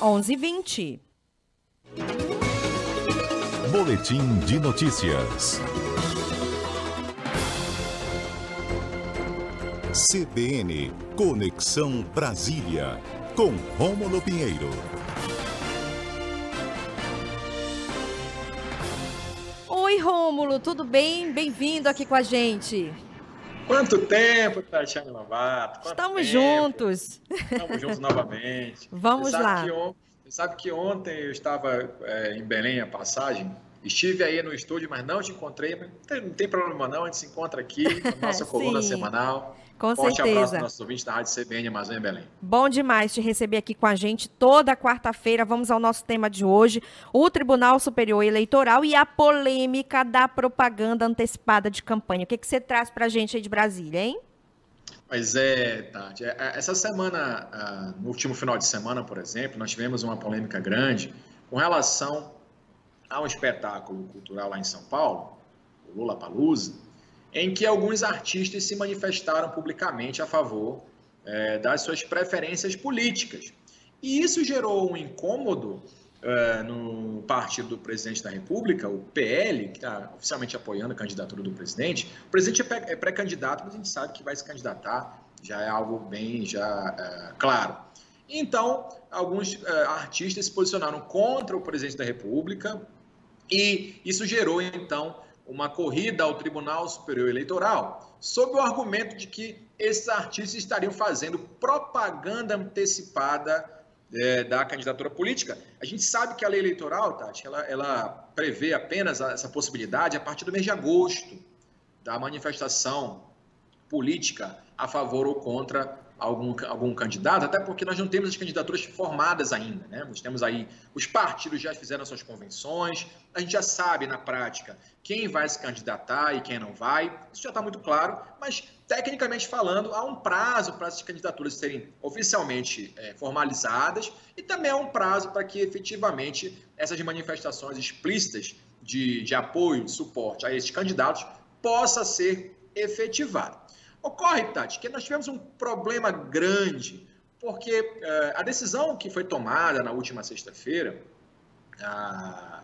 11:20. Boletim de notícias. CBN Conexão Brasília com Rômulo Pinheiro. Oi, Rômulo, tudo bem? Bem-vindo aqui com a gente. Quanto tempo, Tatiana Lovato? Quanto Estamos tempo? juntos. Estamos juntos novamente. Vamos lá. on- Você sabe que ontem eu estava é, em Belém, a passagem. Estive aí no estúdio, mas não te encontrei. Não tem, não tem problema não, a gente se encontra aqui na nossa coluna semanal. Com Forte abraço certeza. aos nossos ouvintes da Rádio CBN Amazônia Belém. Bom demais te receber aqui com a gente toda quarta-feira. Vamos ao nosso tema de hoje: o Tribunal Superior Eleitoral e a polêmica da propaganda antecipada de campanha. O que, que você traz para a gente aí de Brasília, hein? Pois é, Tati. É, é, Essa semana, ah, no último final de semana, por exemplo, nós tivemos uma polêmica grande com relação a um espetáculo cultural lá em São Paulo, o Lula Palusa, em que alguns artistas se manifestaram publicamente a favor eh, das suas preferências políticas. E isso gerou um incômodo eh, no partido do presidente da República, o PL, que está oficialmente apoiando a candidatura do presidente. O presidente é é pré-candidato, mas a gente sabe que vai se candidatar, já é algo bem já eh, claro. Então, alguns eh, artistas se posicionaram contra o presidente da República e isso gerou, então, uma corrida ao Tribunal Superior Eleitoral, sob o argumento de que esses artistas estariam fazendo propaganda antecipada eh, da candidatura política. A gente sabe que a lei eleitoral, Tati, ela, ela prevê apenas essa possibilidade a partir do mês de agosto da manifestação política a favor ou contra algum, algum candidato, até porque nós não temos as candidaturas formadas ainda, né? Nós temos aí, os partidos já fizeram suas convenções, a gente já sabe na prática quem vai se candidatar e quem não vai, isso já está muito claro, mas tecnicamente falando, há um prazo para essas candidaturas serem oficialmente eh, formalizadas e também há um prazo para que efetivamente essas manifestações explícitas de, de apoio, de suporte a esses candidatos possa ser efetivada. Ocorre, Tati, que nós tivemos um problema grande, porque eh, a decisão que foi tomada na última sexta-feira, ah,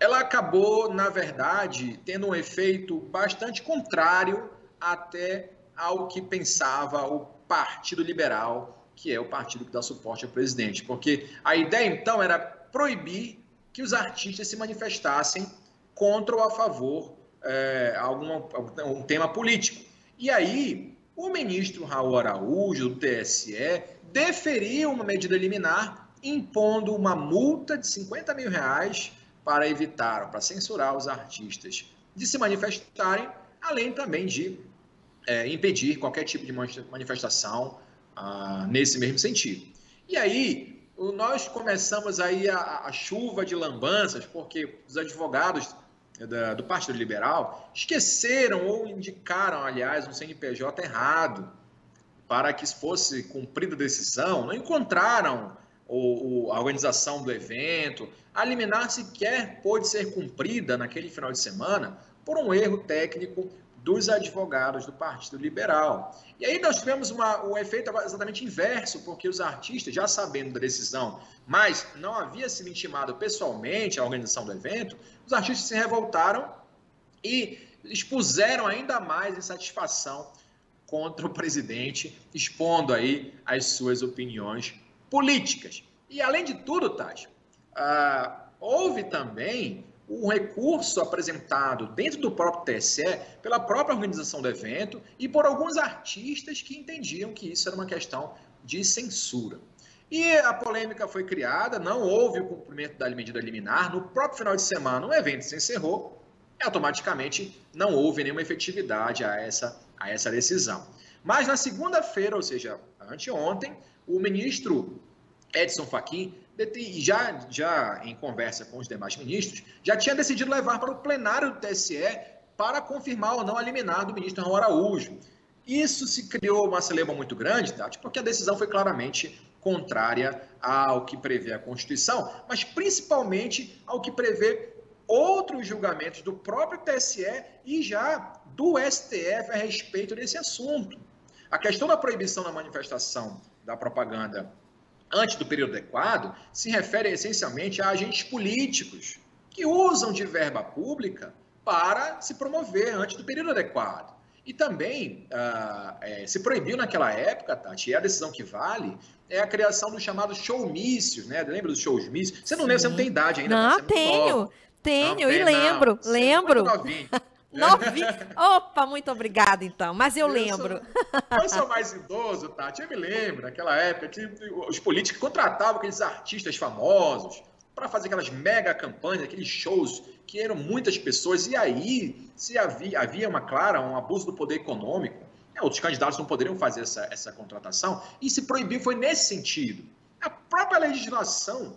ela acabou, na verdade, tendo um efeito bastante contrário até ao que pensava o Partido Liberal, que é o partido que dá suporte ao presidente. Porque a ideia, então, era proibir que os artistas se manifestassem contra ou a favor eh, alguma, um tema político. E aí, o ministro Raul Araújo, do TSE, deferiu uma medida liminar impondo uma multa de 50 mil reais para evitar, para censurar os artistas de se manifestarem, além também de é, impedir qualquer tipo de manifestação ah, nesse mesmo sentido. E aí, nós começamos aí a, a chuva de lambanças, porque os advogados da- do Partido Liberal esqueceram ou indicaram, aliás, um CNPJ errado para que fosse cumprida a decisão, não encontraram o, o- a organização do evento, a liminar sequer pôde ser cumprida naquele final de semana por um erro técnico dos advogados do Partido Liberal. E aí nós tivemos uma, um efeito exatamente inverso, porque os artistas, já sabendo da decisão, mas não havia sido intimado pessoalmente a organização do evento, os artistas se revoltaram e expuseram ainda mais insatisfação contra o presidente, expondo aí as suas opiniões políticas. E além de tudo, Tati, ah, houve também um recurso apresentado dentro do próprio TSE pela própria organização do evento e por alguns artistas que entendiam que isso era uma questão de censura. E a polêmica foi criada, não houve o cumprimento da medida liminar. No próprio final de semana, o evento se encerrou e automaticamente não houve nenhuma efetividade a essa, a essa decisão. Mas na segunda-feira, ou seja, anteontem, o ministro Edson Fachin, já, já em conversa com os demais ministros, já tinha decidido levar para o plenário do TSE para confirmar ou não a liminar do ministro Raul Araújo. Isso se criou uma celeba muito grande, Tati, porque a decisão foi claramente contrária ao que prevê a Constituição, mas principalmente ao que prevê outros julgamentos do próprio TSE e já do STF a respeito desse assunto. A questão da proibição da manifestação da propaganda antes do período adequado, se refere essencialmente a agentes políticos que usam de verba pública para se promover antes do período adequado. E também uh, é, se proibiu naquela época, Tati, e a decisão que vale, é a criação do chamado showmício, né? Lembra dos showmícios? Você não lembra, você não tem idade ainda. Não, tenho, tenho, não, e lembro, não, lembro. Novinho. Opa, muito obrigada, então. Mas eu, eu lembro. Sou, eu sou mais idoso, Tati. Eu me lembro, naquela época, que os políticos contratavam aqueles artistas famosos para fazer aquelas mega campanhas, aqueles shows que eram muitas pessoas. E aí, se havia, havia uma clara, um abuso do poder econômico, né, outros candidatos não poderiam fazer essa, essa contratação. E se proibiu foi nesse sentido. A própria legislação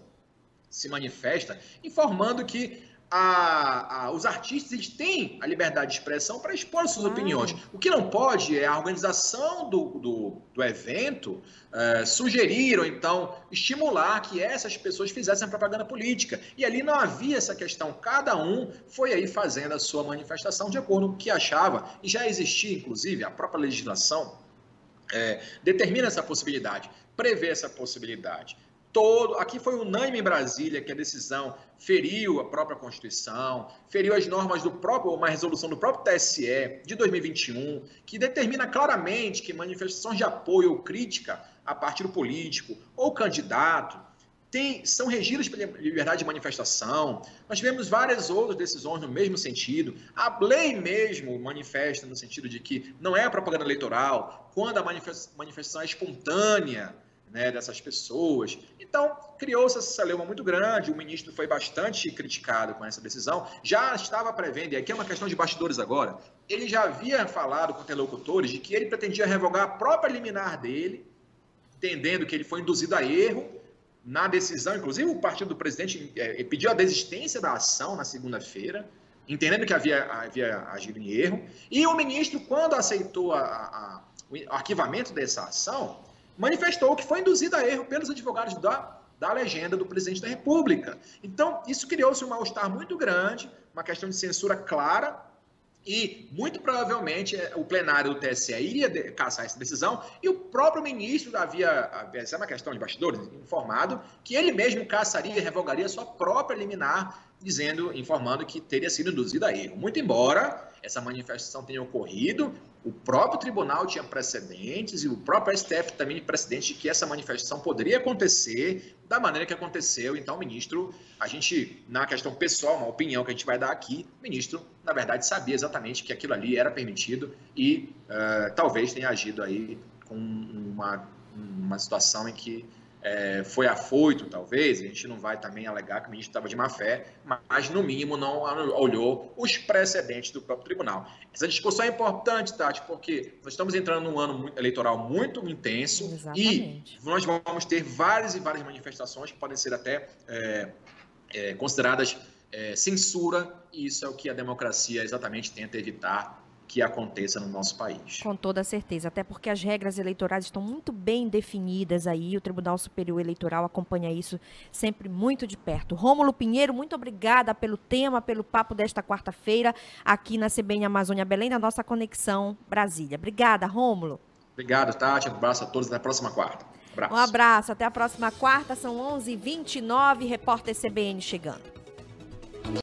se manifesta informando que a, a, os artistas têm a liberdade de expressão para expor suas opiniões. O que não pode é a organização do, do, do evento é, sugerir ou então estimular que essas pessoas fizessem propaganda política. E ali não havia essa questão. Cada um foi aí fazendo a sua manifestação de acordo com o que achava. E já existia, inclusive, a própria legislação é, determina essa possibilidade, prevê essa possibilidade todo. Aqui foi unânime em Brasília que a decisão feriu a própria Constituição, feriu as normas do próprio, uma resolução do próprio TSE de 2021, que determina claramente que manifestações de apoio ou crítica a partido político ou candidato tem, são regidas pela liberdade de manifestação. Nós tivemos várias outras decisões no mesmo sentido. A lei mesmo manifesta no sentido de que não é propaganda eleitoral quando a manifestação é espontânea né, dessas pessoas. Então, criou-se essa celeuma muito grande, o ministro foi bastante criticado com essa decisão, já estava prevendo, e aqui é uma questão de bastidores agora, ele já havia falado com interlocutores de que ele pretendia revogar a própria liminar dele, entendendo que ele foi induzido a erro na decisão, inclusive o partido do presidente é, pediu a desistência da ação na segunda-feira, entendendo que havia, havia agido em erro, e o ministro, quando aceitou a, a, o arquivamento dessa ação, manifestou que foi induzido a erro pelos advogados da, da legenda do presidente da República. Então, isso criou-se um mal-estar muito grande, uma questão de censura clara, e muito provavelmente é, o plenário do TSE iria caçar essa decisão, e o próprio ministro havia, essa é uma questão de bastidores, informado que ele mesmo caçaria e revogaria sua própria liminar, dizendo, informando que teria sido induzido a erro. Muito embora essa manifestação tenha ocorrido, o próprio tribunal tinha precedentes e o próprio STF também tinha precedentes de que essa manifestação poderia acontecer da maneira que aconteceu. Então, ministro, a gente, na questão pessoal, uma opinião que a gente vai dar aqui, o ministro, na verdade, sabia exatamente que aquilo ali era permitido e uh, talvez tenha agido aí com uma, uma situação em que é, foi afoito, talvez, a gente não vai também alegar que o ministro estava de má fé, mas no mínimo não olhou os precedentes do próprio tribunal. Essa discussão é importante, Tati, porque nós estamos entrando num ano eleitoral muito intenso Exatamente. e nós vamos ter várias e várias manifestações que podem ser até é, é, consideradas é, censura, e isso é o que a democracia exatamente tenta evitar que aconteça no nosso país. Com toda certeza, até porque as regras eleitorais estão muito bem definidas aí, o Tribunal Superior Eleitoral acompanha isso sempre muito de perto. Rômulo Pinheiro, muito obrigada pelo tema, pelo papo desta quarta-feira aqui na CBN Amazônia Belém, na nossa conexão Brasília. Obrigada, Rômulo. Obrigado, Tati. Um abraço a todos. Até a próxima quarta. Um abraço. Um abraço. Até a próxima quarta. São 11h29. Repórter CBN chegando.